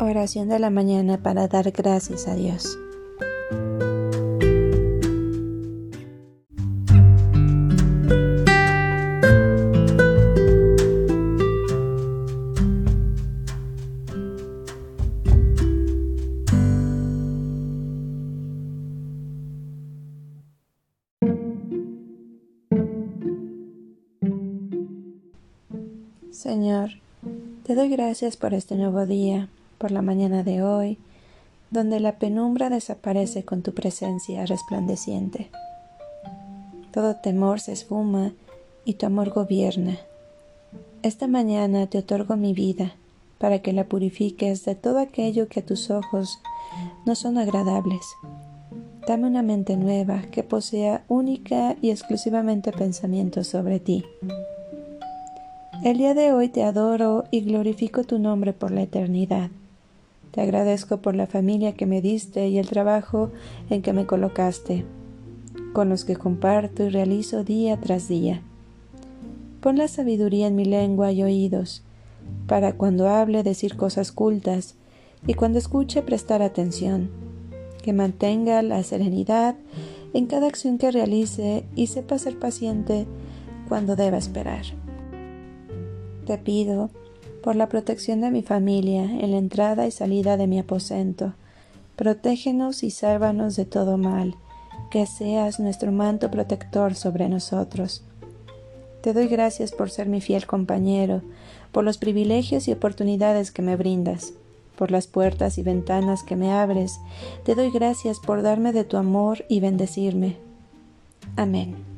Oración de la mañana para dar gracias a Dios. Señor, te doy gracias por este nuevo día por la mañana de hoy, donde la penumbra desaparece con tu presencia resplandeciente. Todo temor se esfuma y tu amor gobierna. Esta mañana te otorgo mi vida para que la purifiques de todo aquello que a tus ojos no son agradables. Dame una mente nueva que posea única y exclusivamente pensamientos sobre ti. El día de hoy te adoro y glorifico tu nombre por la eternidad. Te agradezco por la familia que me diste y el trabajo en que me colocaste, con los que comparto y realizo día tras día. Pon la sabiduría en mi lengua y oídos, para cuando hable decir cosas cultas y cuando escuche prestar atención, que mantenga la serenidad en cada acción que realice y sepa ser paciente cuando deba esperar. Te pido por la protección de mi familia en la entrada y salida de mi aposento. Protégenos y sálvanos de todo mal, que seas nuestro manto protector sobre nosotros. Te doy gracias por ser mi fiel compañero, por los privilegios y oportunidades que me brindas, por las puertas y ventanas que me abres. Te doy gracias por darme de tu amor y bendecirme. Amén.